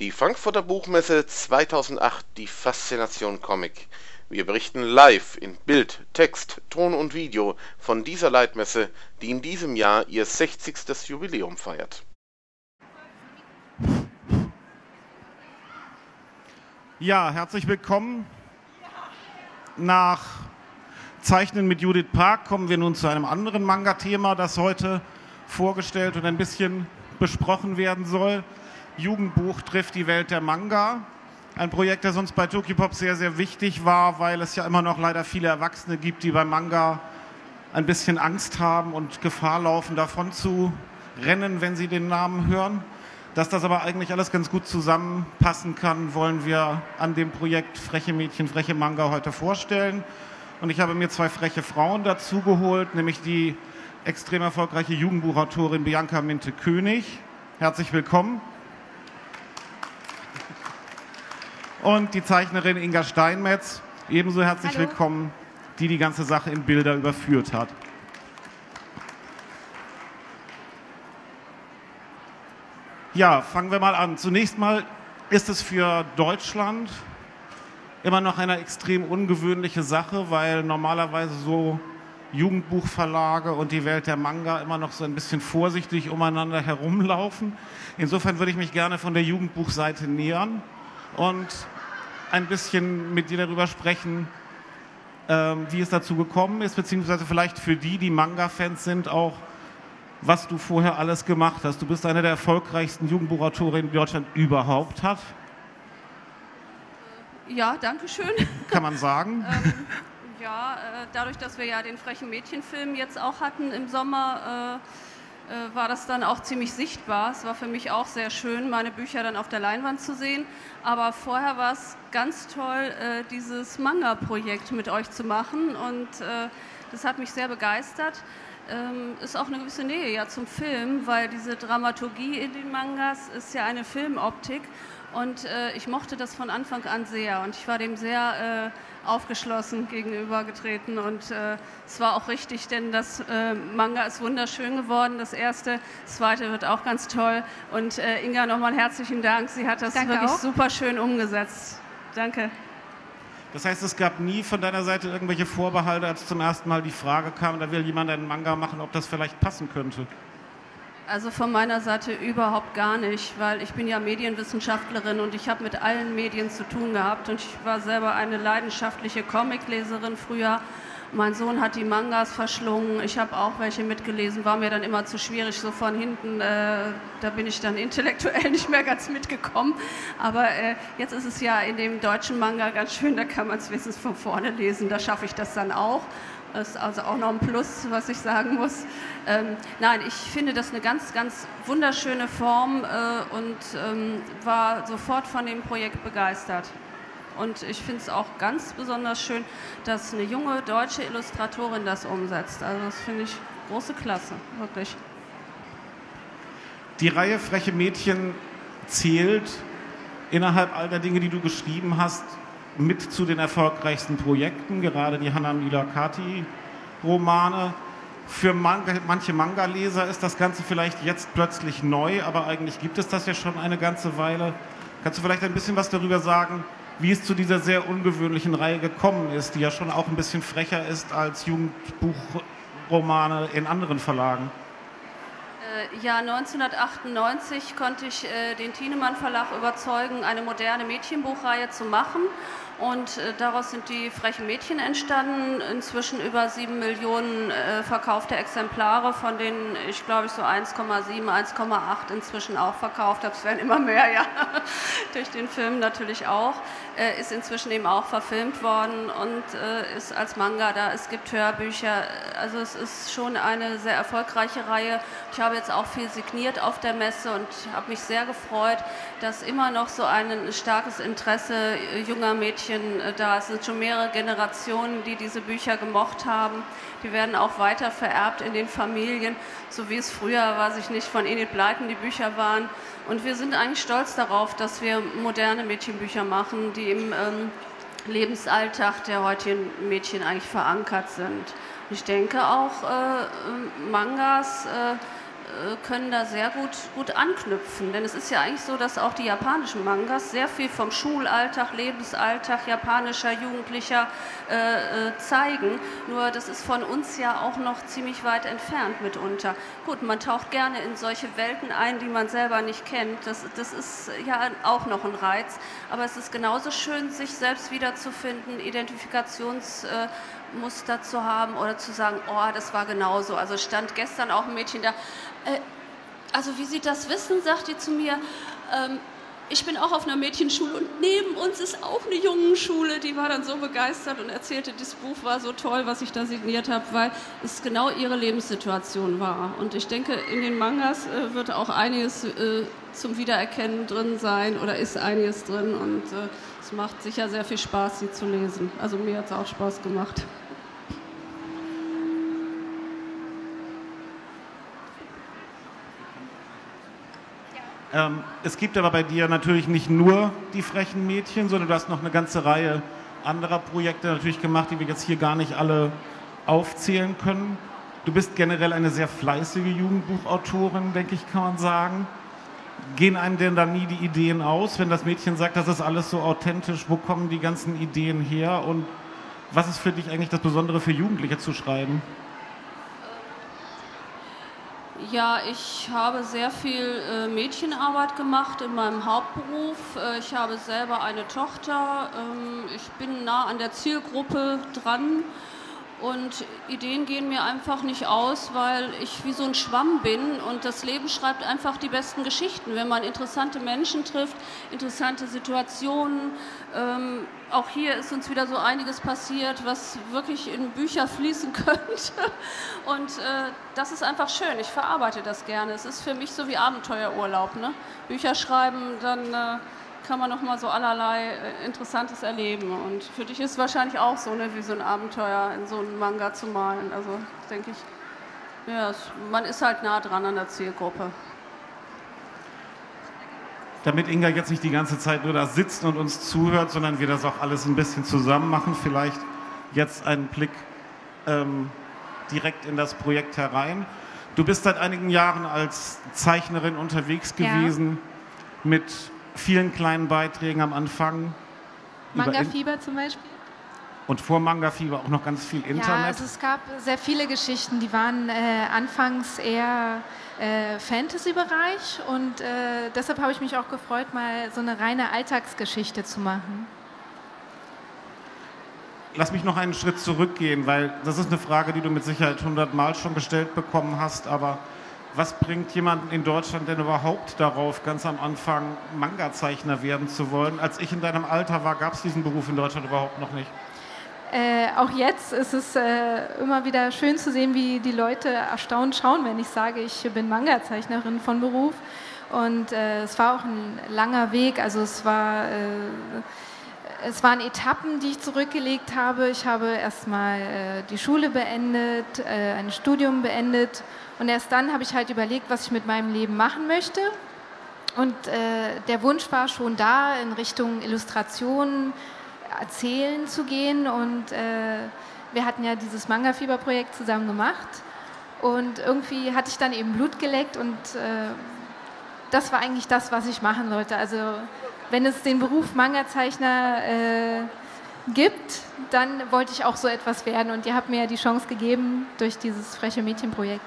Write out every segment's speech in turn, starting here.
Die Frankfurter Buchmesse 2008, die Faszination Comic. Wir berichten live in Bild, Text, Ton und Video von dieser Leitmesse, die in diesem Jahr ihr 60. Jubiläum feiert. Ja, herzlich willkommen. Nach Zeichnen mit Judith Park kommen wir nun zu einem anderen Manga-Thema, das heute vorgestellt und ein bisschen besprochen werden soll. Jugendbuch trifft die Welt der Manga. Ein Projekt, das uns bei Tokyopop sehr, sehr wichtig war, weil es ja immer noch leider viele Erwachsene gibt, die beim Manga ein bisschen Angst haben und Gefahr laufen, davon zu rennen, wenn sie den Namen hören. Dass das aber eigentlich alles ganz gut zusammenpassen kann, wollen wir an dem Projekt Freche Mädchen, Freche Manga heute vorstellen. Und ich habe mir zwei freche Frauen dazu geholt, nämlich die extrem erfolgreiche Jugendbuchautorin Bianca Minte-König. Herzlich willkommen. Und die Zeichnerin Inga Steinmetz, ebenso herzlich Hallo. willkommen, die die ganze Sache in Bilder überführt hat. Ja, fangen wir mal an. Zunächst mal ist es für Deutschland immer noch eine extrem ungewöhnliche Sache, weil normalerweise so Jugendbuchverlage und die Welt der Manga immer noch so ein bisschen vorsichtig umeinander herumlaufen. Insofern würde ich mich gerne von der Jugendbuchseite nähern und ein bisschen mit dir darüber sprechen, ähm, wie es dazu gekommen ist, beziehungsweise vielleicht für die, die Manga-Fans sind, auch, was du vorher alles gemacht hast. Du bist eine der erfolgreichsten Jugendbuchautorinnen, die Deutschland überhaupt hat. Ja, danke schön. Kann man sagen. ähm, ja, äh, dadurch, dass wir ja den frechen Mädchenfilm jetzt auch hatten im Sommer, äh, äh, war das dann auch ziemlich sichtbar. Es war für mich auch sehr schön, meine Bücher dann auf der Leinwand zu sehen. Aber vorher war es ganz toll, äh, dieses Manga-Projekt mit euch zu machen und äh, das hat mich sehr begeistert. Ähm, ist auch eine gewisse Nähe ja zum Film, weil diese Dramaturgie in den Mangas ist ja eine Filmoptik und äh, ich mochte das von Anfang an sehr und ich war dem sehr äh, aufgeschlossen gegenübergetreten und äh, es war auch richtig, denn das äh, Manga ist wunderschön geworden, das erste, das zweite wird auch ganz toll und äh, Inga nochmal herzlichen Dank, sie hat das Danke wirklich auch. super schön umgesetzt. Danke. Das heißt, es gab nie von deiner Seite irgendwelche Vorbehalte, als zum ersten Mal die Frage kam, da will jemand einen Manga machen, ob das vielleicht passen könnte? Also von meiner Seite überhaupt gar nicht, weil ich bin ja Medienwissenschaftlerin und ich habe mit allen Medien zu tun gehabt und ich war selber eine leidenschaftliche Comicleserin früher. Mein Sohn hat die Mangas verschlungen, ich habe auch welche mitgelesen, war mir dann immer zu schwierig, so von hinten, äh, da bin ich dann intellektuell nicht mehr ganz mitgekommen. Aber äh, jetzt ist es ja in dem deutschen Manga ganz schön, da kann man es wenigstens von vorne lesen, da schaffe ich das dann auch. Ist also auch noch ein Plus, was ich sagen muss. Ähm, nein, ich finde das eine ganz, ganz wunderschöne Form äh, und ähm, war sofort von dem Projekt begeistert. Und ich finde es auch ganz besonders schön, dass eine junge deutsche Illustratorin das umsetzt. Also das finde ich große Klasse, wirklich. Die Reihe Freche Mädchen zählt innerhalb all der Dinge, die du geschrieben hast, mit zu den erfolgreichsten Projekten, gerade die Hannah Milakati-Romane. Für manche Manga-Leser ist das Ganze vielleicht jetzt plötzlich neu, aber eigentlich gibt es das ja schon eine ganze Weile. Kannst du vielleicht ein bisschen was darüber sagen, wie es zu dieser sehr ungewöhnlichen Reihe gekommen ist, die ja schon auch ein bisschen frecher ist als Jugendbuchromane in anderen Verlagen? Äh, ja, 1998 konnte ich äh, den Thienemann Verlag überzeugen, eine moderne Mädchenbuchreihe zu machen. Und äh, daraus sind die frechen Mädchen entstanden. Inzwischen über sieben Millionen äh, verkaufte Exemplare, von denen ich glaube ich so 1,7, 1,8 inzwischen auch verkauft habe. Es werden immer mehr, ja, durch den Film natürlich auch. Äh, ist inzwischen eben auch verfilmt worden und äh, ist als Manga da. Es gibt Hörbücher. Also es ist schon eine sehr erfolgreiche Reihe. Ich habe jetzt auch viel signiert auf der Messe und habe mich sehr gefreut, dass immer noch so ein starkes Interesse äh, junger Mädchen Mädchen äh, da. Es sind schon mehrere Generationen, die diese Bücher gemocht haben. Die werden auch weiter vererbt in den Familien, so wie es früher, weiß ich nicht, von Enid Blyton die Bücher waren. Und wir sind eigentlich stolz darauf, dass wir moderne Mädchenbücher machen, die im ähm, Lebensalltag der heutigen Mädchen eigentlich verankert sind. Ich denke auch, äh, Mangas äh, äh, können da sehr gut, gut anknüpfen. Denn es ist ja eigentlich so, dass auch die japanischen Mangas sehr viel vom Schulalltag, Lebensalltag japanischer Jugendlicher äh, äh, zeigen. Nur das ist von uns ja auch noch ziemlich weit entfernt mitunter. Gut, man taucht gerne in solche Welten ein, die man selber nicht kennt. Das, das ist ja auch noch ein Reiz. Aber es ist genauso schön, sich selbst wiederzufinden, Identifikationsmuster äh, zu haben oder zu sagen, oh, das war genauso. Also stand gestern auch ein Mädchen da, äh, also wie Sie das wissen, sagt die zu mir, ähm, ich bin auch auf einer Mädchenschule und neben uns ist auch eine Jungenschule. Die war dann so begeistert und erzählte, das Buch war so toll, was ich da signiert habe, weil es genau ihre Lebenssituation war. Und ich denke, in den Mangas äh, wird auch einiges äh, zum Wiedererkennen drin sein oder ist einiges drin und äh, es macht sicher sehr viel Spaß, sie zu lesen. Also mir hat es auch Spaß gemacht. Ähm, es gibt aber bei dir natürlich nicht nur die frechen Mädchen, sondern du hast noch eine ganze Reihe anderer Projekte natürlich gemacht, die wir jetzt hier gar nicht alle aufzählen können. Du bist generell eine sehr fleißige Jugendbuchautorin, denke ich, kann man sagen. Gehen einem denn da nie die Ideen aus, wenn das Mädchen sagt, das ist alles so authentisch, wo kommen die ganzen Ideen her und was ist für dich eigentlich das Besondere für Jugendliche zu schreiben? Ja, ich habe sehr viel äh, Mädchenarbeit gemacht in meinem Hauptberuf. Äh, ich habe selber eine Tochter. Ähm, ich bin nah an der Zielgruppe dran. Und Ideen gehen mir einfach nicht aus, weil ich wie so ein Schwamm bin und das Leben schreibt einfach die besten Geschichten. Wenn man interessante Menschen trifft, interessante Situationen. Ähm, auch hier ist uns wieder so einiges passiert, was wirklich in Bücher fließen könnte. Und äh, das ist einfach schön. Ich verarbeite das gerne. Es ist für mich so wie Abenteuerurlaub. Ne? Bücher schreiben, dann. Äh, kann man noch mal so allerlei äh, Interessantes erleben. Und für dich ist es wahrscheinlich auch so, ne, wie so ein Abenteuer in so einem Manga zu malen. Also denke ich, ja, man ist halt nah dran an der Zielgruppe. Damit Inga jetzt nicht die ganze Zeit nur da sitzt und uns zuhört, sondern wir das auch alles ein bisschen zusammen machen, vielleicht jetzt einen Blick ähm, direkt in das Projekt herein. Du bist seit einigen Jahren als Zeichnerin unterwegs gewesen ja. mit vielen kleinen Beiträgen am Anfang. Manga-Fieber zum Beispiel. Und vor Manga-Fieber auch noch ganz viel Internet. Ja, also es gab sehr viele Geschichten, die waren äh, anfangs eher äh, Fantasy-Bereich und äh, deshalb habe ich mich auch gefreut, mal so eine reine Alltagsgeschichte zu machen. Lass mich noch einen Schritt zurückgehen, weil das ist eine Frage, die du mit Sicherheit hundertmal schon gestellt bekommen hast, aber was bringt jemanden in Deutschland denn überhaupt darauf, ganz am Anfang Manga-Zeichner werden zu wollen? Als ich in deinem Alter war, gab es diesen Beruf in Deutschland überhaupt noch nicht. Äh, auch jetzt ist es äh, immer wieder schön zu sehen, wie die Leute erstaunt schauen, wenn ich sage, ich bin Manga-Zeichnerin von Beruf. Und äh, es war auch ein langer Weg. Also es war äh, es waren Etappen, die ich zurückgelegt habe. Ich habe erstmal äh, die Schule beendet, äh, ein Studium beendet und erst dann habe ich halt überlegt, was ich mit meinem Leben machen möchte. Und äh, der Wunsch war schon da, in Richtung Illustration, Erzählen zu gehen. Und äh, wir hatten ja dieses Manga-Fieber-Projekt zusammen gemacht. Und irgendwie hatte ich dann eben Blut geleckt und äh, das war eigentlich das, was ich machen wollte. Also wenn es den Beruf Manga-Zeichner äh, gibt, dann wollte ich auch so etwas werden. Und ihr habt mir ja die Chance gegeben durch dieses freche Mädchen-Projekt.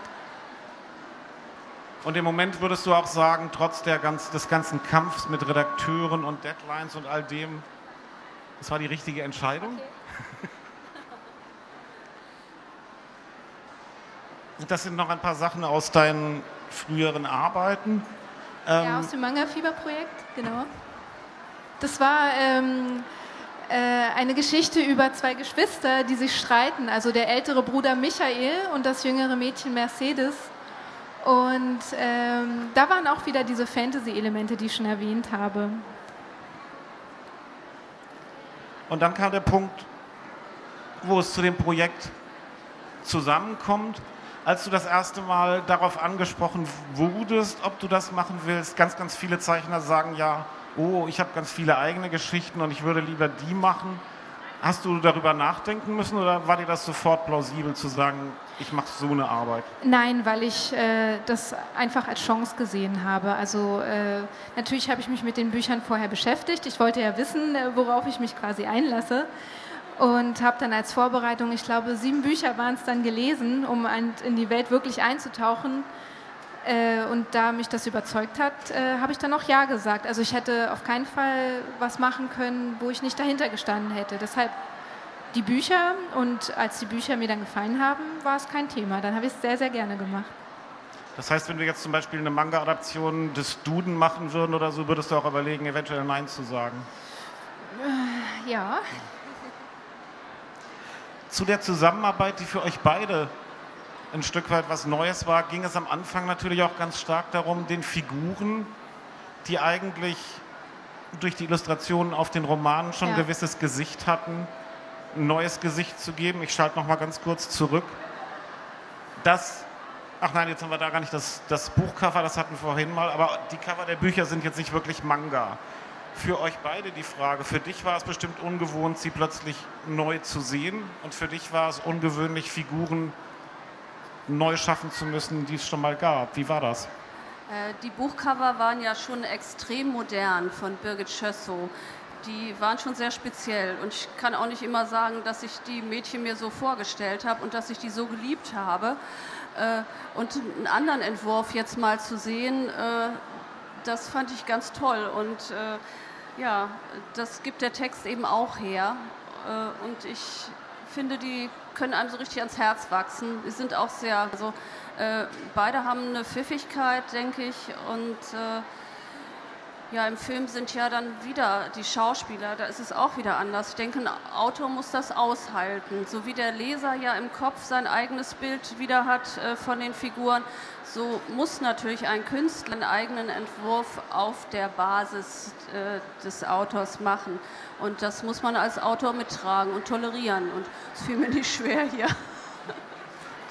Und im Moment würdest du auch sagen, trotz ganz, des ganzen Kampfs mit Redakteuren und Deadlines und all dem, das war die richtige Entscheidung? Okay. das sind noch ein paar Sachen aus deinen früheren Arbeiten. Ja, ähm, aus dem Manga-Fieber-Projekt, genau. Das war ähm, äh, eine Geschichte über zwei Geschwister, die sich streiten. Also der ältere Bruder Michael und das jüngere Mädchen Mercedes. Und ähm, da waren auch wieder diese Fantasy-Elemente, die ich schon erwähnt habe. Und dann kam der Punkt, wo es zu dem Projekt zusammenkommt. Als du das erste Mal darauf angesprochen wurdest, ob du das machen willst, ganz, ganz viele Zeichner sagen ja, oh, ich habe ganz viele eigene Geschichten und ich würde lieber die machen. Hast du darüber nachdenken müssen oder war dir das sofort plausibel zu sagen, ich mache so eine Arbeit? Nein, weil ich äh, das einfach als Chance gesehen habe. Also äh, natürlich habe ich mich mit den Büchern vorher beschäftigt. Ich wollte ja wissen, äh, worauf ich mich quasi einlasse. Und habe dann als Vorbereitung, ich glaube, sieben Bücher waren es dann gelesen, um in die Welt wirklich einzutauchen. Äh, und da mich das überzeugt hat, äh, habe ich dann auch Ja gesagt. Also ich hätte auf keinen Fall was machen können, wo ich nicht dahinter gestanden hätte. Deshalb die Bücher und als die Bücher mir dann gefallen haben, war es kein Thema. Dann habe ich es sehr, sehr gerne gemacht. Das heißt, wenn wir jetzt zum Beispiel eine Manga-Adaption des Duden machen würden oder so, würdest du auch überlegen, eventuell Nein zu sagen? Äh, ja. Zu der Zusammenarbeit, die für euch beide ein Stück weit was Neues war, ging es am Anfang natürlich auch ganz stark darum, den Figuren, die eigentlich durch die Illustrationen auf den Romanen schon ja. ein gewisses Gesicht hatten, ein neues Gesicht zu geben. Ich schalte noch mal ganz kurz zurück. Das, ach nein, jetzt haben wir da gar nicht das, das Buchcover, das hatten wir vorhin mal, aber die Cover der Bücher sind jetzt nicht wirklich Manga. Für euch beide die Frage, für dich war es bestimmt ungewohnt, sie plötzlich neu zu sehen und für dich war es ungewöhnlich, Figuren neu schaffen zu müssen, die es schon mal gab. Wie war das? Äh, die Buchcover waren ja schon extrem modern von Birgit Schössow. Die waren schon sehr speziell und ich kann auch nicht immer sagen, dass ich die Mädchen mir so vorgestellt habe und dass ich die so geliebt habe. Äh, und einen anderen Entwurf jetzt mal zu sehen, äh, das fand ich ganz toll und ja, das gibt der Text eben auch her. Und ich finde, die können einem so richtig ans Herz wachsen. Die sind auch sehr, also äh, beide haben eine Pfiffigkeit, denke ich, und äh, ja, im Film sind ja dann wieder die Schauspieler, da ist es auch wieder anders. Ich denke, ein Autor muss das aushalten. So wie der Leser ja im Kopf sein eigenes Bild wieder hat äh, von den Figuren, so muss natürlich ein Künstler einen eigenen Entwurf auf der Basis äh, des Autors machen. Und das muss man als Autor mittragen und tolerieren. Und es fiel mir nicht schwer hier.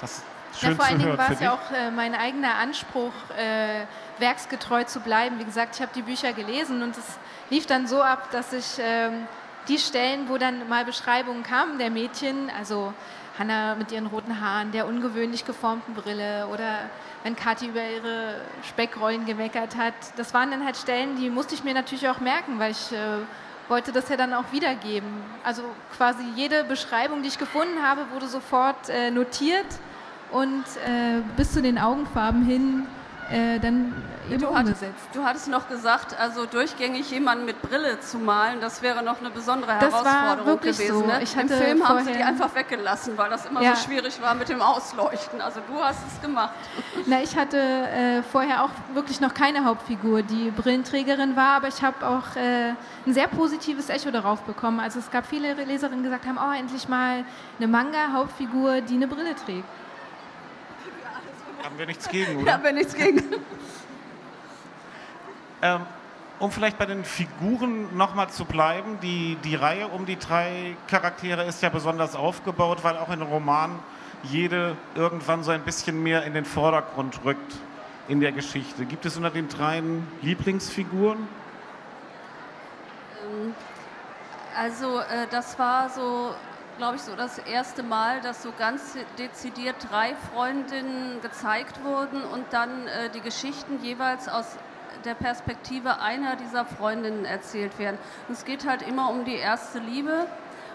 Das Schön ja, vor allen Dingen war es ja auch äh, mein eigener Anspruch, äh, werksgetreu zu bleiben. Wie gesagt, ich habe die Bücher gelesen und es lief dann so ab, dass ich ähm, die Stellen, wo dann mal Beschreibungen kamen der Mädchen, also Hannah mit ihren roten Haaren, der ungewöhnlich geformten Brille oder wenn Kathi über ihre Speckrollen gemeckert hat, das waren dann halt Stellen, die musste ich mir natürlich auch merken, weil ich äh, wollte das ja dann auch wiedergeben. Also quasi jede Beschreibung, die ich gefunden habe, wurde sofort äh, notiert und äh, bis zu den Augenfarben hin äh, dann eben du umgesetzt. Hattest, du hattest noch gesagt, also durchgängig jemanden mit Brille zu malen, das wäre noch eine besondere das Herausforderung gewesen. So. Ne? Im Film haben sie die einfach weggelassen, weil das immer ja. so schwierig war mit dem Ausleuchten. Also du hast es gemacht. Na, ich hatte äh, vorher auch wirklich noch keine Hauptfigur, die Brillenträgerin war, aber ich habe auch äh, ein sehr positives Echo darauf bekommen. Also es gab viele Leserinnen, die gesagt haben, oh, endlich mal eine Manga-Hauptfigur, die eine Brille trägt. Haben wir nichts gegen, oder? Haben wir nichts gegen. ähm, um vielleicht bei den Figuren nochmal zu bleiben, die, die Reihe um die drei Charaktere ist ja besonders aufgebaut, weil auch in den Romanen jede irgendwann so ein bisschen mehr in den Vordergrund rückt in der Geschichte. Gibt es unter den dreien Lieblingsfiguren? Ähm, also äh, das war so glaube ich, so das erste Mal, dass so ganz dezidiert drei Freundinnen gezeigt wurden und dann äh, die Geschichten jeweils aus der Perspektive einer dieser Freundinnen erzählt werden. Und es geht halt immer um die erste Liebe.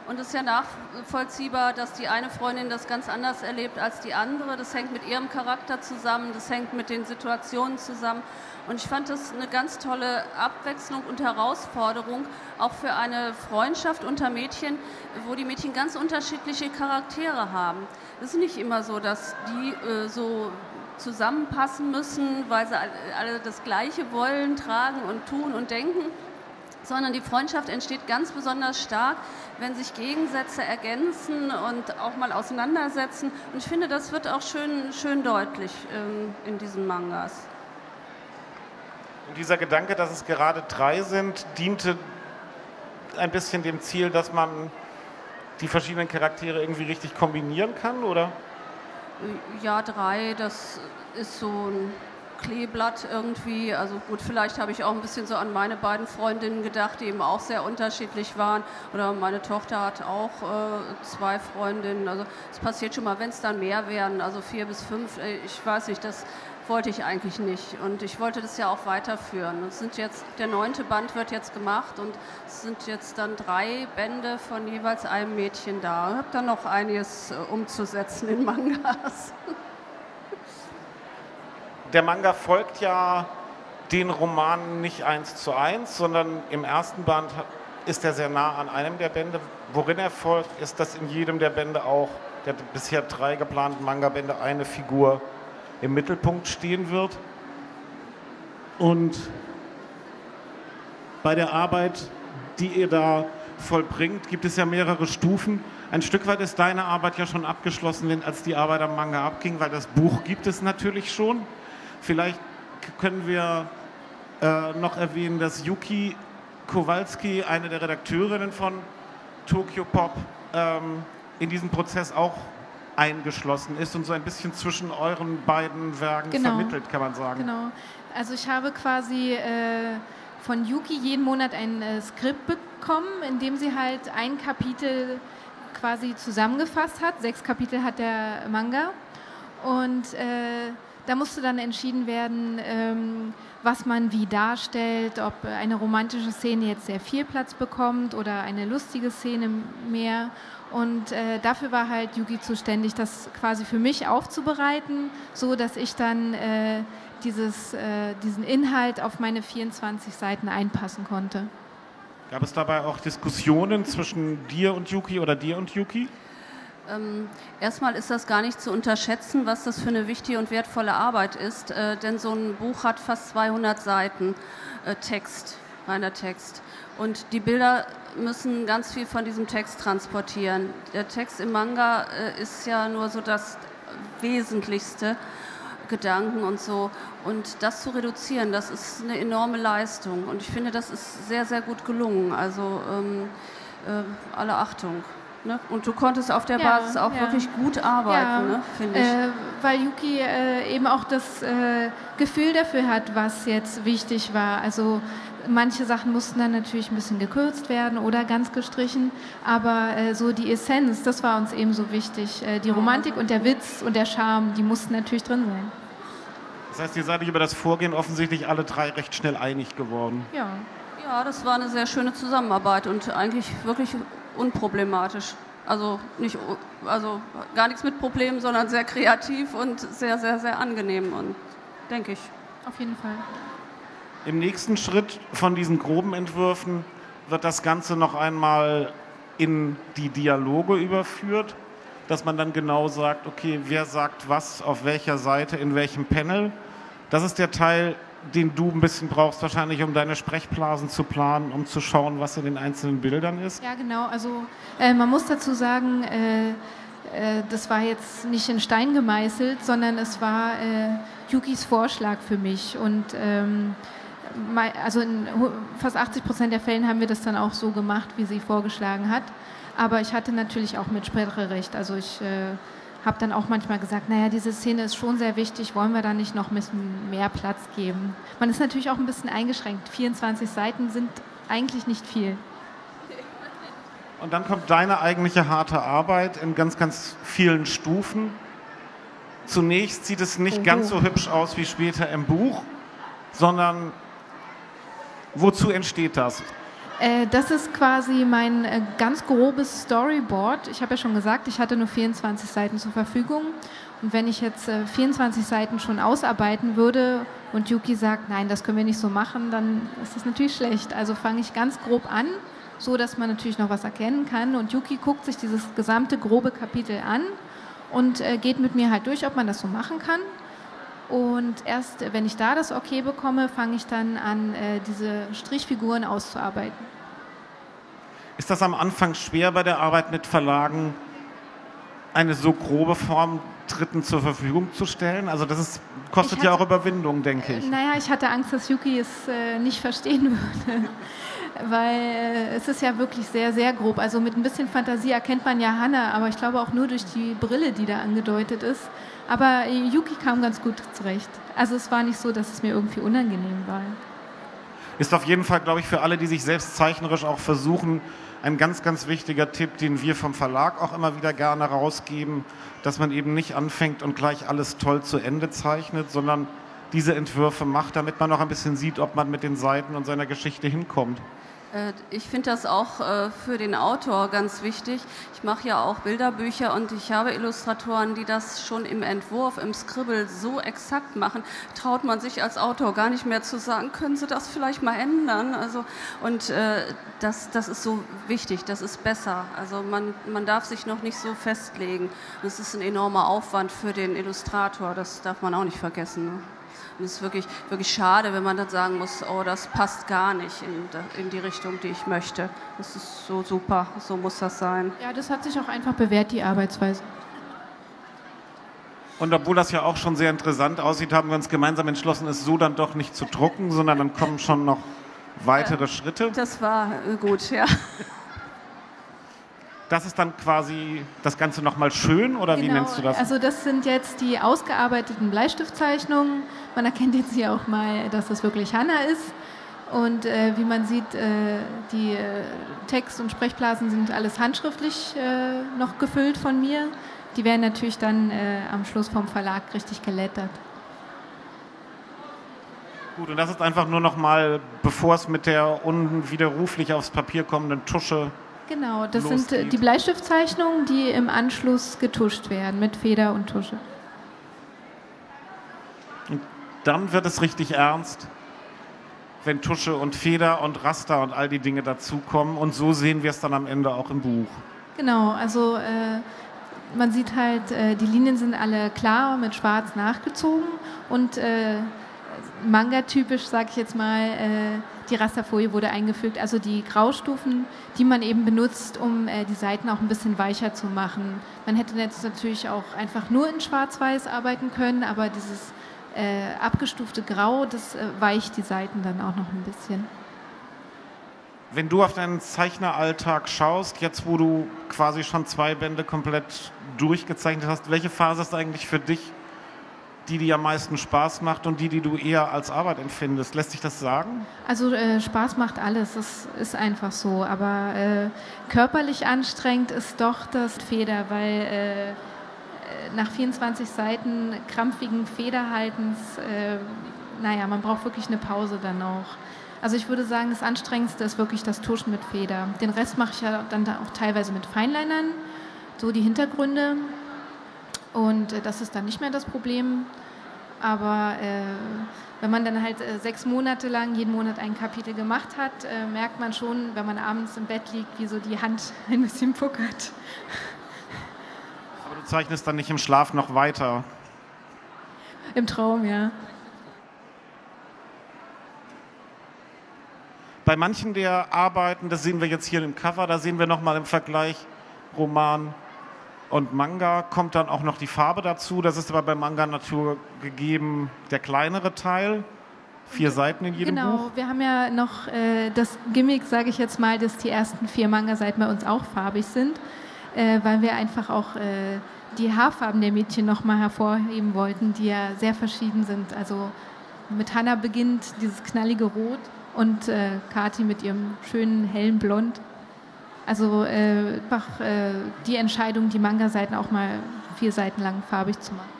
Und es ist ja nachvollziehbar, dass die eine Freundin das ganz anders erlebt als die andere. Das hängt mit ihrem Charakter zusammen, das hängt mit den Situationen zusammen. Und ich fand das eine ganz tolle Abwechslung und Herausforderung, auch für eine Freundschaft unter Mädchen, wo die Mädchen ganz unterschiedliche Charaktere haben. Es ist nicht immer so, dass die äh, so zusammenpassen müssen, weil sie alle das Gleiche wollen, tragen und tun und denken, sondern die Freundschaft entsteht ganz besonders stark, wenn sich Gegensätze ergänzen und auch mal auseinandersetzen. Und ich finde, das wird auch schön, schön deutlich ähm, in diesen Mangas. Und dieser Gedanke, dass es gerade drei sind, diente ein bisschen dem Ziel, dass man die verschiedenen Charaktere irgendwie richtig kombinieren kann, oder? Ja, drei, das ist so ein Kleeblatt irgendwie. Also gut, vielleicht habe ich auch ein bisschen so an meine beiden Freundinnen gedacht, die eben auch sehr unterschiedlich waren. Oder meine Tochter hat auch äh, zwei Freundinnen. Also es passiert schon mal, wenn es dann mehr werden, also vier bis fünf, äh, ich weiß nicht, das wollte ich eigentlich nicht. Und ich wollte das ja auch weiterführen. Es sind jetzt, der neunte Band wird jetzt gemacht und es sind jetzt dann drei Bände von jeweils einem Mädchen da. Ich habe dann noch einiges äh, umzusetzen in Mangas. Der Manga folgt ja den Romanen nicht eins zu eins, sondern im ersten Band ist er sehr nah an einem der Bände. Worin er folgt, ist, dass in jedem der Bände auch der bisher drei geplanten Manga-Bände eine Figur im Mittelpunkt stehen wird. Und bei der Arbeit, die ihr da vollbringt, gibt es ja mehrere Stufen. Ein Stück weit ist deine Arbeit ja schon abgeschlossen, als die Arbeit am Manga abging, weil das Buch gibt es natürlich schon. Vielleicht können wir äh, noch erwähnen, dass Yuki Kowalski, eine der Redakteurinnen von Tokyo Pop, ähm, in diesem Prozess auch eingeschlossen ist und so ein bisschen zwischen euren beiden Werken genau. vermittelt, kann man sagen. Genau. Also ich habe quasi äh, von Yuki jeden Monat ein äh, Skript bekommen, in dem sie halt ein Kapitel quasi zusammengefasst hat. Sechs Kapitel hat der Manga. Und äh, da musste dann entschieden werden, ähm, was man wie darstellt, ob eine romantische Szene jetzt sehr viel Platz bekommt oder eine lustige Szene mehr. Und äh, dafür war halt Yugi zuständig, das quasi für mich aufzubereiten, so dass ich dann äh, dieses, äh, diesen Inhalt auf meine 24 Seiten einpassen konnte. Gab es dabei auch Diskussionen zwischen dir und Yuki oder dir und Yuki? Ähm, erstmal ist das gar nicht zu unterschätzen, was das für eine wichtige und wertvolle Arbeit ist, äh, denn so ein Buch hat fast 200 Seiten äh, Text, reiner Text. Und die Bilder müssen ganz viel von diesem Text transportieren. Der Text im Manga äh, ist ja nur so das Wesentlichste, Gedanken und so. Und das zu reduzieren, das ist eine enorme Leistung. Und ich finde, das ist sehr, sehr gut gelungen. Also ähm, äh, alle Achtung. Ne? Und du konntest auf der ja, Basis auch ja. wirklich gut arbeiten, ja, ne? finde ich. Äh, weil Yuki äh, eben auch das äh, Gefühl dafür hat, was jetzt wichtig war. Also manche Sachen mussten dann natürlich ein bisschen gekürzt werden oder ganz gestrichen, aber äh, so die Essenz, das war uns eben so wichtig. Äh, die Romantik und der Witz und der Charme, die mussten natürlich drin sein. Das heißt, ihr seid euch über das Vorgehen offensichtlich alle drei recht schnell einig geworden. Ja. Ja, das war eine sehr schöne Zusammenarbeit und eigentlich wirklich unproblematisch. Also, nicht, also gar nichts mit Problemen, sondern sehr kreativ und sehr, sehr, sehr angenehm und denke ich. Auf jeden Fall. Im nächsten Schritt von diesen groben Entwürfen wird das Ganze noch einmal in die Dialoge überführt, dass man dann genau sagt, okay, wer sagt was, auf welcher Seite, in welchem Panel. Das ist der Teil, den du ein bisschen brauchst, wahrscheinlich, um deine Sprechblasen zu planen, um zu schauen, was in den einzelnen Bildern ist. Ja, genau. Also äh, man muss dazu sagen, äh, äh, das war jetzt nicht in Stein gemeißelt, sondern es war äh, Yukis Vorschlag für mich. Und ähm, also in fast 80 Prozent der Fällen haben wir das dann auch so gemacht, wie sie vorgeschlagen hat. Aber ich hatte natürlich auch Mitspracherecht. Also ich äh, habe dann auch manchmal gesagt, naja, diese Szene ist schon sehr wichtig, wollen wir da nicht noch ein bisschen mehr Platz geben? Man ist natürlich auch ein bisschen eingeschränkt. 24 Seiten sind eigentlich nicht viel. Und dann kommt deine eigentliche harte Arbeit in ganz, ganz vielen Stufen. Zunächst sieht es nicht oh. ganz so hübsch aus wie später im Buch, sondern Wozu entsteht das? Äh, das ist quasi mein äh, ganz grobes Storyboard. Ich habe ja schon gesagt, ich hatte nur 24 Seiten zur Verfügung. Und wenn ich jetzt 24 äh, Seiten schon ausarbeiten würde und Yuki sagt, nein, das können wir nicht so machen, dann ist das natürlich schlecht. Also fange ich ganz grob an, so dass man natürlich noch was erkennen kann. Und Yuki guckt sich dieses gesamte grobe Kapitel an und geht mit mir halt durch, ob man das so machen kann. Und erst wenn ich da das Okay bekomme, fange ich dann an, äh, diese Strichfiguren auszuarbeiten. Ist das am Anfang schwer bei der Arbeit mit Verlagen, eine so grobe Form Dritten zur Verfügung zu stellen? Also das ist, kostet hatte, ja auch Überwindung, denke ich. Naja, ich hatte Angst, dass Yuki es äh, nicht verstehen würde. Weil äh, es ist ja wirklich sehr, sehr grob. Also mit ein bisschen Fantasie erkennt man ja Hannah, aber ich glaube auch nur durch die Brille, die da angedeutet ist. Aber Yuki kam ganz gut zurecht. Also es war nicht so, dass es mir irgendwie unangenehm war. Ist auf jeden Fall, glaube ich, für alle, die sich selbst zeichnerisch auch versuchen, ein ganz, ganz wichtiger Tipp, den wir vom Verlag auch immer wieder gerne rausgeben, dass man eben nicht anfängt und gleich alles toll zu Ende zeichnet, sondern diese Entwürfe macht, damit man noch ein bisschen sieht, ob man mit den Seiten und seiner Geschichte hinkommt. Äh, ich finde das auch äh, für den Autor ganz wichtig. Ich mache ja auch Bilderbücher und ich habe Illustratoren, die das schon im Entwurf, im Scribble so exakt machen, traut man sich als Autor gar nicht mehr zu sagen, können Sie das vielleicht mal ändern? Also, und äh, das, das ist so wichtig, das ist besser. Also man, man darf sich noch nicht so festlegen. Das ist ein enormer Aufwand für den Illustrator, das darf man auch nicht vergessen. Ne? Und es ist wirklich, wirklich schade, wenn man dann sagen muss, oh, das passt gar nicht in, in die Richtung, die ich möchte. Das ist so super, so muss das sein. Ja, das hat sich auch einfach bewährt, die Arbeitsweise. Und obwohl das ja auch schon sehr interessant aussieht, haben wir uns gemeinsam entschlossen, es so dann doch nicht zu drucken, sondern dann kommen schon noch weitere ja, Schritte. Das war äh, gut, ja. Das ist dann quasi das Ganze nochmal schön oder genau, wie nennst du das? Also das sind jetzt die ausgearbeiteten Bleistiftzeichnungen. Man erkennt jetzt hier auch mal, dass das wirklich Hanna ist. Und äh, wie man sieht, äh, die äh, Text- und Sprechblasen sind alles handschriftlich äh, noch gefüllt von mir. Die werden natürlich dann äh, am Schluss vom Verlag richtig gelettert. Gut, und das ist einfach nur nochmal, bevor es mit der unwiderruflich aufs Papier kommenden Tusche Genau, das losgeht. sind die Bleistiftzeichnungen, die im Anschluss getuscht werden mit Feder und Tusche. Und dann wird es richtig ernst, wenn Tusche und Feder und Raster und all die Dinge dazukommen. Und so sehen wir es dann am Ende auch im Buch. Genau, also äh, man sieht halt, äh, die Linien sind alle klar mit schwarz nachgezogen und äh, Manga-typisch, sage ich jetzt mal, äh, die Rasterfolie wurde eingefügt, also die Graustufen, die man eben benutzt, um äh, die Seiten auch ein bisschen weicher zu machen. Man hätte jetzt natürlich auch einfach nur in Schwarz-Weiß arbeiten können, aber dieses äh, abgestufte Grau, das äh, weicht die Seiten dann auch noch ein bisschen. Wenn du auf deinen Zeichneralltag schaust, jetzt wo du quasi schon zwei Bände komplett durchgezeichnet hast, welche Phase ist eigentlich für dich die dir am meisten Spaß macht und die, die du eher als Arbeit empfindest. Lässt sich das sagen? Also äh, Spaß macht alles, das ist einfach so. Aber äh, körperlich anstrengend ist doch das Feder, weil äh, nach 24 Seiten krampfigen Federhaltens, äh, naja, man braucht wirklich eine Pause dann auch. Also ich würde sagen, das Anstrengendste ist wirklich das Tuschen mit Feder. Den Rest mache ich ja dann auch teilweise mit Feinlinern, so die Hintergründe. Und äh, das ist dann nicht mehr das Problem. Aber äh, wenn man dann halt äh, sechs Monate lang jeden Monat ein Kapitel gemacht hat, äh, merkt man schon, wenn man abends im Bett liegt, wie so die Hand ein bisschen puckert. Aber du zeichnest dann nicht im Schlaf noch weiter. Im Traum, ja. Bei manchen der Arbeiten, das sehen wir jetzt hier im Cover, da sehen wir nochmal im Vergleich Roman und Manga kommt dann auch noch die Farbe dazu. Das ist aber bei Manga Natur gegeben der kleinere Teil. Vier Seiten in jedem genau. Buch. Genau, wir haben ja noch äh, das Gimmick, sage ich jetzt mal, dass die ersten vier Manga-Seiten bei uns auch farbig sind, äh, weil wir einfach auch äh, die Haarfarben der Mädchen nochmal hervorheben wollten, die ja sehr verschieden sind. Also mit Hannah beginnt dieses knallige Rot und äh, Kati mit ihrem schönen hellen Blond. Also äh, einfach äh, die Entscheidung, die Manga-Seiten auch mal vier Seiten lang farbig zu machen.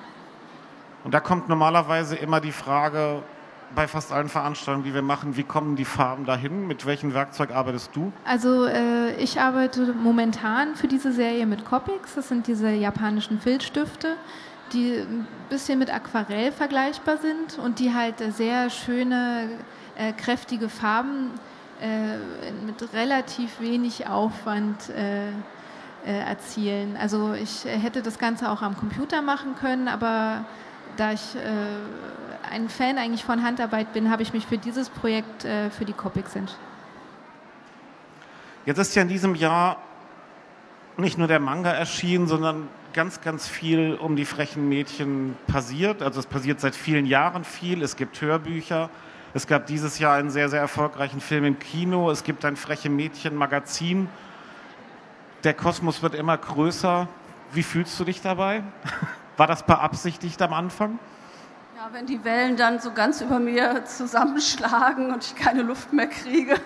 Und da kommt normalerweise immer die Frage bei fast allen Veranstaltungen, die wir machen, wie kommen die Farben dahin? Mit welchem Werkzeug arbeitest du? Also äh, ich arbeite momentan für diese Serie mit Copics. Das sind diese japanischen Filzstifte, die ein bisschen mit Aquarell vergleichbar sind und die halt sehr schöne, äh, kräftige Farben äh, mit relativ wenig Aufwand äh, äh, erzielen. Also ich hätte das Ganze auch am Computer machen können, aber da ich äh, ein Fan eigentlich von Handarbeit bin, habe ich mich für dieses Projekt äh, für die Copics entschieden. Jetzt ist ja in diesem Jahr nicht nur der Manga erschienen, sondern ganz, ganz viel um die frechen Mädchen passiert. Also es passiert seit vielen Jahren viel. Es gibt Hörbücher, es gab dieses Jahr einen sehr, sehr erfolgreichen Film im Kino. Es gibt ein freche Mädchen-Magazin. Der Kosmos wird immer größer. Wie fühlst du dich dabei? War das beabsichtigt am Anfang? Ja, wenn die Wellen dann so ganz über mir zusammenschlagen und ich keine Luft mehr kriege.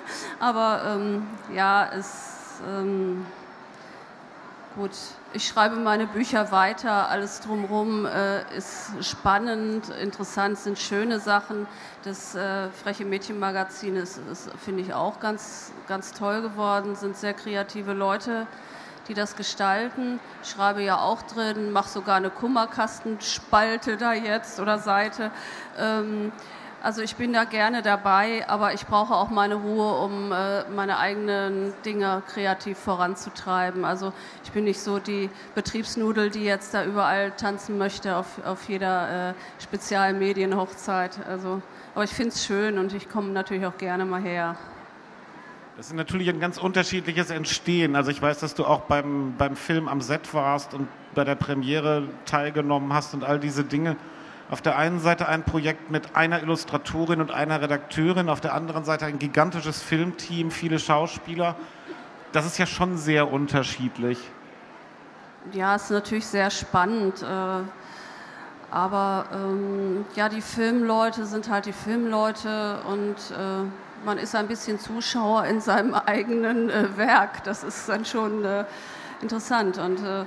Aber ähm, ja, es ähm, gut. Ich schreibe meine Bücher weiter. Alles drumherum äh, ist spannend, interessant, sind schöne Sachen. Das äh, Freche Mädchenmagazin ist, ist finde ich, auch ganz, ganz toll geworden. Sind sehr kreative Leute die das gestalten. Ich schreibe ja auch drin, mache sogar eine Kummerkastenspalte da jetzt oder Seite. Ähm, also ich bin da gerne dabei, aber ich brauche auch meine Ruhe, um äh, meine eigenen Dinge kreativ voranzutreiben. Also ich bin nicht so die Betriebsnudel, die jetzt da überall tanzen möchte auf, auf jeder äh, Spezialmedienhochzeit. Also, aber ich finde es schön und ich komme natürlich auch gerne mal her. Das ist natürlich ein ganz unterschiedliches Entstehen. Also ich weiß, dass du auch beim, beim Film am Set warst und bei der Premiere teilgenommen hast und all diese Dinge. Auf der einen Seite ein Projekt mit einer Illustratorin und einer Redakteurin, auf der anderen Seite ein gigantisches Filmteam, viele Schauspieler. Das ist ja schon sehr unterschiedlich. Ja, ist natürlich sehr spannend. Äh, aber ähm, ja, die Filmleute sind halt die Filmleute und äh, man ist ein bisschen Zuschauer in seinem eigenen äh, Werk. Das ist dann schon äh, interessant. Und äh,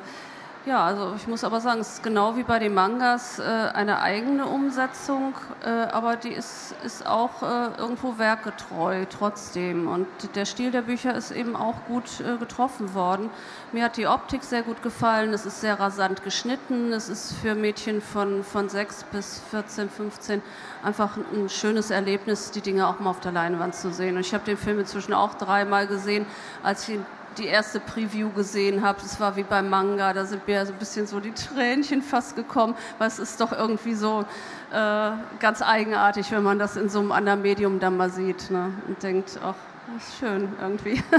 ja, also ich muss aber sagen, es ist genau wie bei den Mangas äh, eine eigene Umsetzung, äh, aber die ist, ist auch äh, irgendwo werkgetreu trotzdem. Und der Stil der Bücher ist eben auch gut getroffen worden. Mir hat die Optik sehr gut gefallen, es ist sehr rasant geschnitten, es ist für Mädchen von, von 6 bis 14, 15 einfach ein schönes Erlebnis, die Dinge auch mal auf der Leinwand zu sehen. Und ich habe den Film inzwischen auch dreimal gesehen, als ich ihn die erste Preview gesehen habe, das war wie beim Manga, da sind mir so ein bisschen so die Tränchen fast gekommen, weil es ist doch irgendwie so äh, ganz eigenartig, wenn man das in so einem anderen Medium dann mal sieht ne? und denkt, ach, das ist schön irgendwie.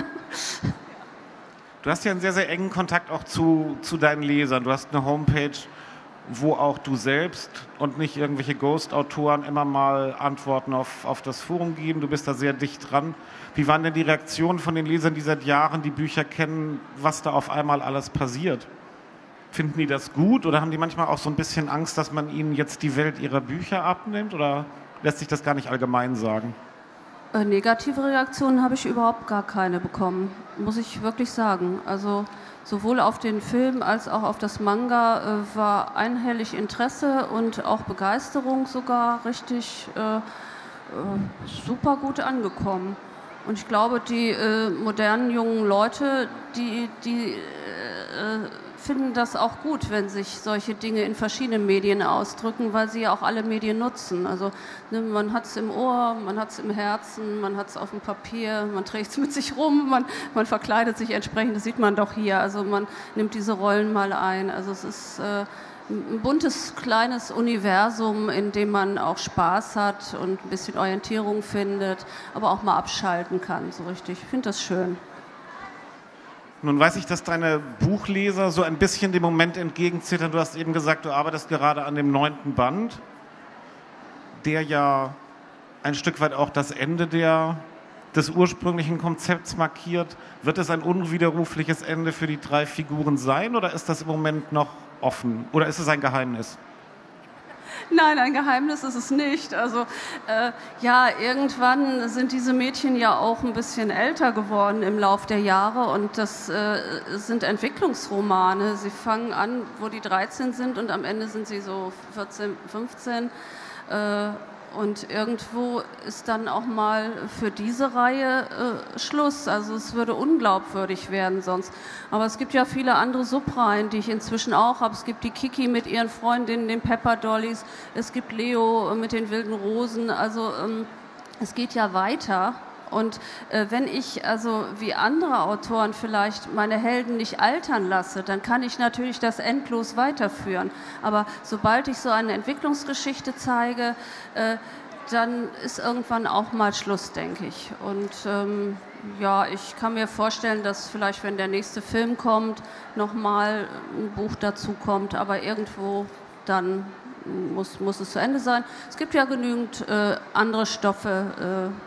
Du hast ja einen sehr, sehr engen Kontakt auch zu, zu deinen Lesern. Du hast eine Homepage, wo auch du selbst und nicht irgendwelche Ghost-Autoren immer mal Antworten auf, auf das Forum geben. Du bist da sehr dicht dran. Wie waren denn die Reaktionen von den Lesern, die seit Jahren die Bücher kennen, was da auf einmal alles passiert? Finden die das gut oder haben die manchmal auch so ein bisschen Angst, dass man ihnen jetzt die Welt ihrer Bücher abnimmt oder lässt sich das gar nicht allgemein sagen? Äh, negative Reaktionen habe ich überhaupt gar keine bekommen, muss ich wirklich sagen. Also sowohl auf den Film als auch auf das Manga äh, war einhellig Interesse und auch Begeisterung sogar richtig äh, äh, super gut angekommen. Und ich glaube, die äh, modernen jungen Leute, die, die äh, finden das auch gut, wenn sich solche Dinge in verschiedenen Medien ausdrücken, weil sie ja auch alle Medien nutzen. Also ne, man hat es im Ohr, man hat es im Herzen, man hat es auf dem Papier, man trägt es mit sich rum, man, man verkleidet sich entsprechend, das sieht man doch hier. Also man nimmt diese Rollen mal ein. Also es ist äh, ein buntes, kleines Universum, in dem man auch Spaß hat und ein bisschen Orientierung findet, aber auch mal abschalten kann, so richtig. Ich finde das schön. Nun weiß ich, dass deine Buchleser so ein bisschen dem Moment entgegenzittern. Du hast eben gesagt, du arbeitest gerade an dem neunten Band, der ja ein Stück weit auch das Ende der, des ursprünglichen Konzepts markiert. Wird es ein unwiderrufliches Ende für die drei Figuren sein oder ist das im Moment noch offen? Oder ist es ein Geheimnis? Nein, ein Geheimnis ist es nicht. Also äh, ja, irgendwann sind diese Mädchen ja auch ein bisschen älter geworden im Lauf der Jahre und das äh, sind Entwicklungsromane. Sie fangen an, wo die 13 sind und am Ende sind sie so 14, 15. Äh, und irgendwo ist dann auch mal für diese Reihe äh, Schluss. Also es würde unglaubwürdig werden sonst. Aber es gibt ja viele andere Subreihen, die ich inzwischen auch habe. Es gibt die Kiki mit ihren Freundinnen, den Pepper Dollies. Es gibt Leo mit den wilden Rosen. Also ähm, es geht ja weiter. Und äh, wenn ich also wie andere Autoren vielleicht meine Helden nicht altern lasse, dann kann ich natürlich das endlos weiterführen. Aber sobald ich so eine Entwicklungsgeschichte zeige, äh, dann ist irgendwann auch mal Schluss, denke ich. Und ähm, ja, ich kann mir vorstellen, dass vielleicht, wenn der nächste Film kommt, nochmal ein Buch dazu kommt, aber irgendwo dann muss, muss es zu Ende sein. Es gibt ja genügend äh, andere Stoffe, äh,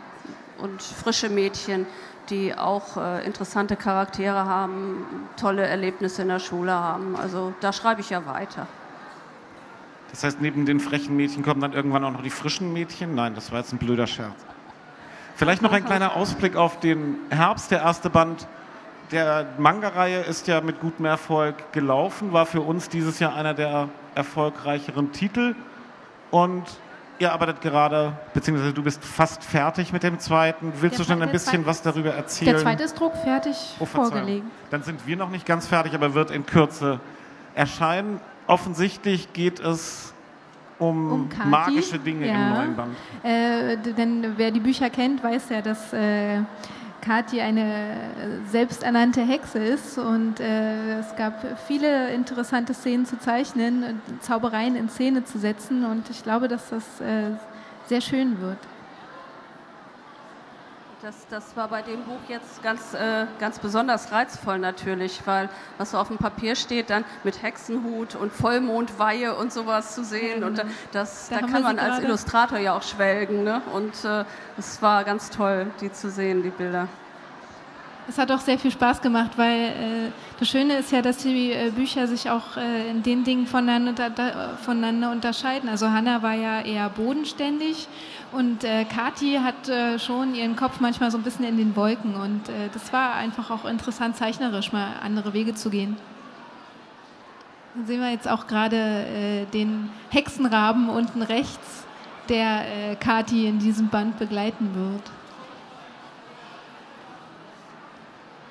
und frische Mädchen, die auch äh, interessante Charaktere haben, tolle Erlebnisse in der Schule haben. Also da schreibe ich ja weiter. Das heißt, neben den frechen Mädchen kommen dann irgendwann auch noch die frischen Mädchen? Nein, das war jetzt ein blöder Scherz. Vielleicht noch ein kleiner Ausblick auf den Herbst. Der erste Band der Manga-Reihe ist ja mit gutem Erfolg gelaufen, war für uns dieses Jahr einer der erfolgreicheren Titel. Und ihr arbeitet gerade, beziehungsweise du bist fast fertig mit dem zweiten. Willst Der du schon zweite- ein bisschen was darüber erzählen? Der zweite ist druckfertig Oh, vorgelegt. Dann sind wir noch nicht ganz fertig, aber wird in Kürze erscheinen. Offensichtlich geht es um, Um Kati, magische Dinge im ja. neuen Band. Äh, denn wer die Bücher kennt, weiß ja, dass äh, Kathi eine äh, selbsternannte Hexe ist und äh, es gab viele interessante Szenen zu zeichnen, und Zaubereien in Szene zu setzen und ich glaube, dass das äh, sehr schön wird. Das, das war bei dem Buch jetzt ganz, äh, ganz besonders reizvoll natürlich, weil was so auf dem Papier steht, dann mit Hexenhut und Vollmondweihe und sowas zu sehen. Und da- das, Da da kann man als. Illustrator ja auch schwelgen. Ne? Und äh, es war ganz toll, die zu sehen, die Bilder. Es hat auch sehr viel Spaß gemacht, weil äh, das Schöne ist ja, dass die äh, Bücher sich auch äh, in den Dingen voneinander, da, voneinander unterscheiden. Also Hannah war ja eher bodenständig und äh, Kathi hat äh, schon ihren Kopf manchmal so ein bisschen in den Wolken und äh, das war einfach auch interessant zeichnerisch, mal andere Wege zu gehen. Dann sehen wir jetzt auch gerade äh, den Hexenraben unten rechts, der äh, Kathi in diesem Band begleiten wird.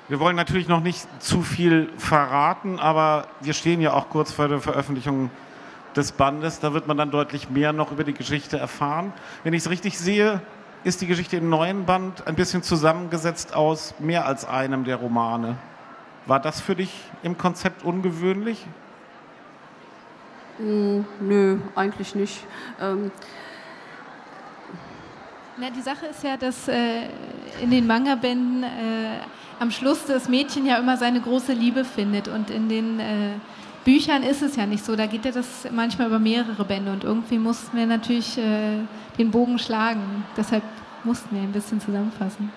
Wir wollen natürlich noch nicht zu viel verraten, aber wir stehen ja auch kurz vor der Veröffentlichung des Bandes. Da wird man dann deutlich mehr noch über die Geschichte erfahren. Wenn ich es richtig sehe, ist die Geschichte im neuen Band ein bisschen zusammengesetzt aus mehr als einem der Romane. War das für dich im Konzept ungewöhnlich? Nö, eigentlich nicht. Ähm, Na, die Sache ist ja, dass äh, in den Manga-Bänden äh, am Schluss das Mädchen ja immer seine große Liebe findet. Und in den äh, Büchern ist es ja nicht so. Da geht ja das manchmal über mehrere Bände. Und irgendwie mussten wir natürlich äh, den Bogen schlagen. Deshalb mussten wir ein bisschen zusammenfassen.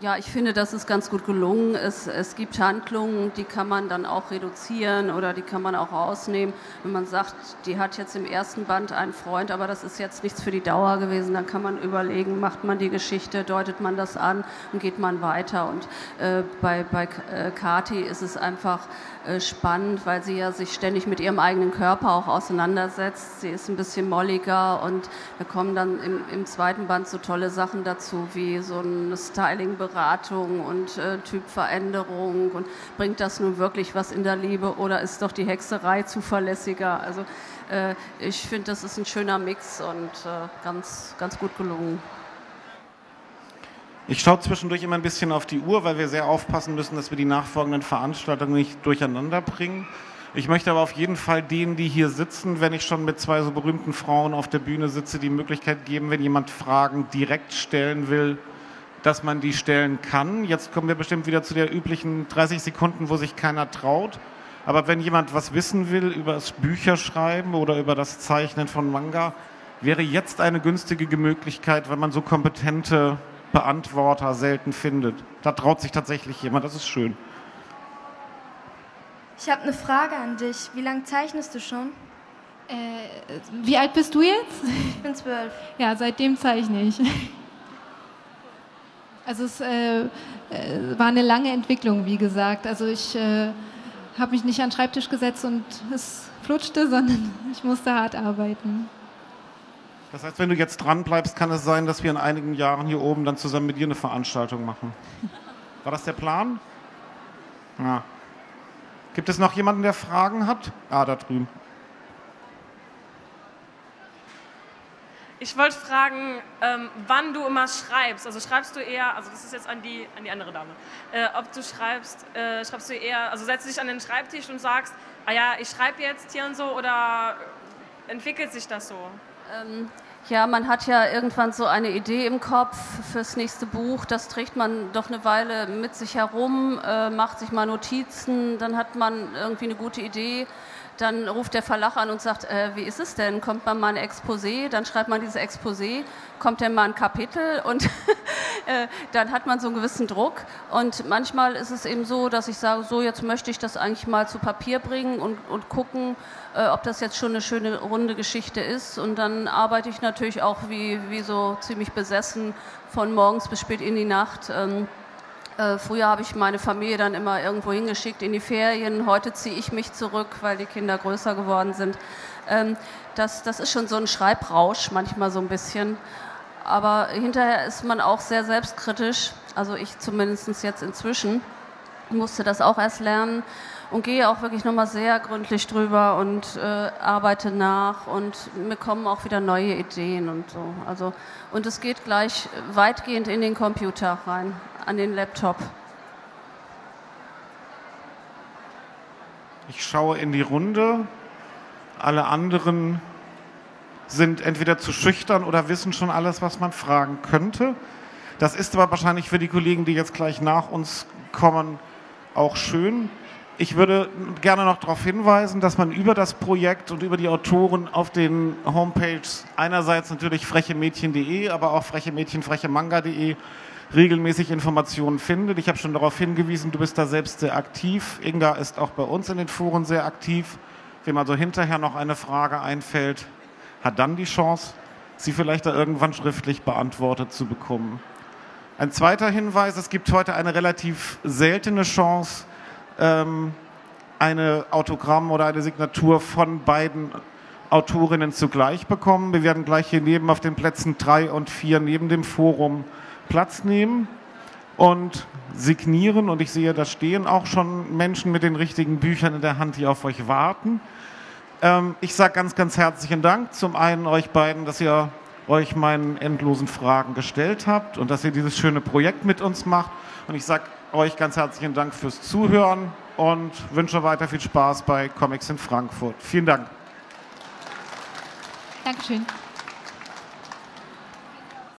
Ja, ich finde, das ist ganz gut gelungen. Es, es gibt Handlungen, die kann man dann auch reduzieren oder die kann man auch rausnehmen. Wenn man sagt, die hat jetzt im ersten Band einen Freund, aber das ist jetzt nichts für die Dauer gewesen, dann kann man überlegen, macht man die Geschichte, deutet man das an und geht man weiter. Und äh, bei, bei äh, Kati ist es einfach spannend, weil sie ja sich ständig mit ihrem eigenen Körper auch auseinandersetzt. Sie ist ein bisschen molliger und da kommen dann im, im zweiten Band so tolle Sachen dazu, wie so eine Styling-Beratung und äh, Typveränderung und bringt das nun wirklich was in der Liebe oder ist doch die Hexerei zuverlässiger? Also äh, ich finde, das ist ein schöner Mix und äh, ganz, ganz gut gelungen. Ich schaue zwischendurch immer ein bisschen auf die Uhr, weil wir sehr aufpassen müssen, dass wir die nachfolgenden Veranstaltungen nicht durcheinander bringen. Ich möchte aber auf jeden Fall denen, die hier sitzen, wenn ich schon mit zwei so berühmten Frauen auf der Bühne sitze, die Möglichkeit geben, wenn jemand Fragen direkt stellen will, dass man die stellen kann. Jetzt kommen wir bestimmt wieder zu der üblichen 30 Sekunden, wo sich keiner traut. Aber wenn jemand was wissen will über das Bücherschreiben oder über das Zeichnen von Manga, wäre jetzt eine günstige Möglichkeit, weil man so kompetente Beantworter selten findet. Da traut sich tatsächlich jemand, das ist schön. Ich habe eine Frage an dich. Wie lange zeichnest du schon? Äh, wie alt bist du jetzt? Ich bin zwölf. Ja, seitdem zeichne ich. Also es äh, äh, war eine lange Entwicklung, wie gesagt. Also ich äh, habe mich nicht an den Schreibtisch gesetzt und es flutschte, sondern ich musste hart arbeiten. Das heißt, wenn du jetzt dran bleibst, kann es sein, dass wir in einigen Jahren hier oben dann zusammen mit dir eine Veranstaltung machen. War das der Plan? Ja. Gibt es noch jemanden, der Fragen hat? Ah, da drüben. Ich wollte fragen, ähm, wann du immer schreibst. Also schreibst du eher, also das ist jetzt an die, an die andere Dame, äh, ob du schreibst, äh, schreibst du eher, also setzt du dich an den Schreibtisch und sagst, ah ja, ich schreibe jetzt hier und so oder entwickelt sich das so? Ähm, ja, man hat ja irgendwann so eine Idee im Kopf fürs nächste Buch. Das trägt man doch eine Weile mit sich herum, äh, macht sich mal Notizen, dann hat man irgendwie eine gute Idee. Dann ruft der Verlag an und sagt, äh, wie ist es denn? Kommt man mal ein Exposé? Dann schreibt man dieses Exposé, kommt dann mal ein Kapitel und äh, dann hat man so einen gewissen Druck. Und manchmal ist es eben so, dass ich sage, so jetzt möchte ich das eigentlich mal zu Papier bringen und, und gucken, äh, ob das jetzt schon eine schöne runde Geschichte ist. Und dann arbeite ich natürlich auch wie, wie so ziemlich besessen von morgens bis spät in die Nacht. Ähm, äh, früher habe ich meine Familie dann immer irgendwo hingeschickt in die Ferien. Heute ziehe ich mich zurück, weil die Kinder größer geworden sind. Ähm, das, das ist schon so ein Schreibrausch, manchmal so ein bisschen. Aber hinterher ist man auch sehr selbstkritisch. Also ich zumindest jetzt inzwischen musste das auch erst lernen und gehe auch wirklich nochmal sehr gründlich drüber und äh, arbeite nach und mir kommen auch wieder neue Ideen und so. Also, und es geht gleich weitgehend in den Computer rein, an den Laptop. Ich schaue in die Runde. Alle anderen sind entweder zu schüchtern oder wissen schon alles, was man fragen könnte. Das ist aber wahrscheinlich für die Kollegen, die jetzt gleich nach uns kommen, auch schön. Ich würde gerne noch darauf hinweisen, dass man über das Projekt und über die Autoren auf den Homepages einerseits natürlich frechemädchen.de, aber auch frechemädchen-frechemanga.de regelmäßig Informationen findet. Ich habe schon darauf hingewiesen, du bist da selbst sehr aktiv. Inga ist auch bei uns in den Foren sehr aktiv. Wem also hinterher noch eine Frage einfällt, hat dann die Chance, sie vielleicht da irgendwann schriftlich beantwortet zu bekommen. Ein zweiter Hinweis, es gibt heute eine relativ seltene Chance, ähm, eine Autogramm oder eine Signatur von beiden Autorinnen zugleich bekommen. Wir werden gleich hier neben auf den Plätzen drei und vier neben dem Forum Platz nehmen und signieren. Und ich sehe, da stehen auch schon Menschen mit den richtigen Büchern in der Hand, die auf euch warten. Ähm, ich sage ganz, ganz herzlichen Dank. Zum einen euch beiden, dass ihr euch meinen endlosen Fragen gestellt habt und dass ihr dieses schöne Projekt mit uns macht. Und ich sage euch ganz herzlichen Dank fürs Zuhören und wünsche weiter viel Spaß bei Comics in Frankfurt. Vielen Dank. Dankeschön.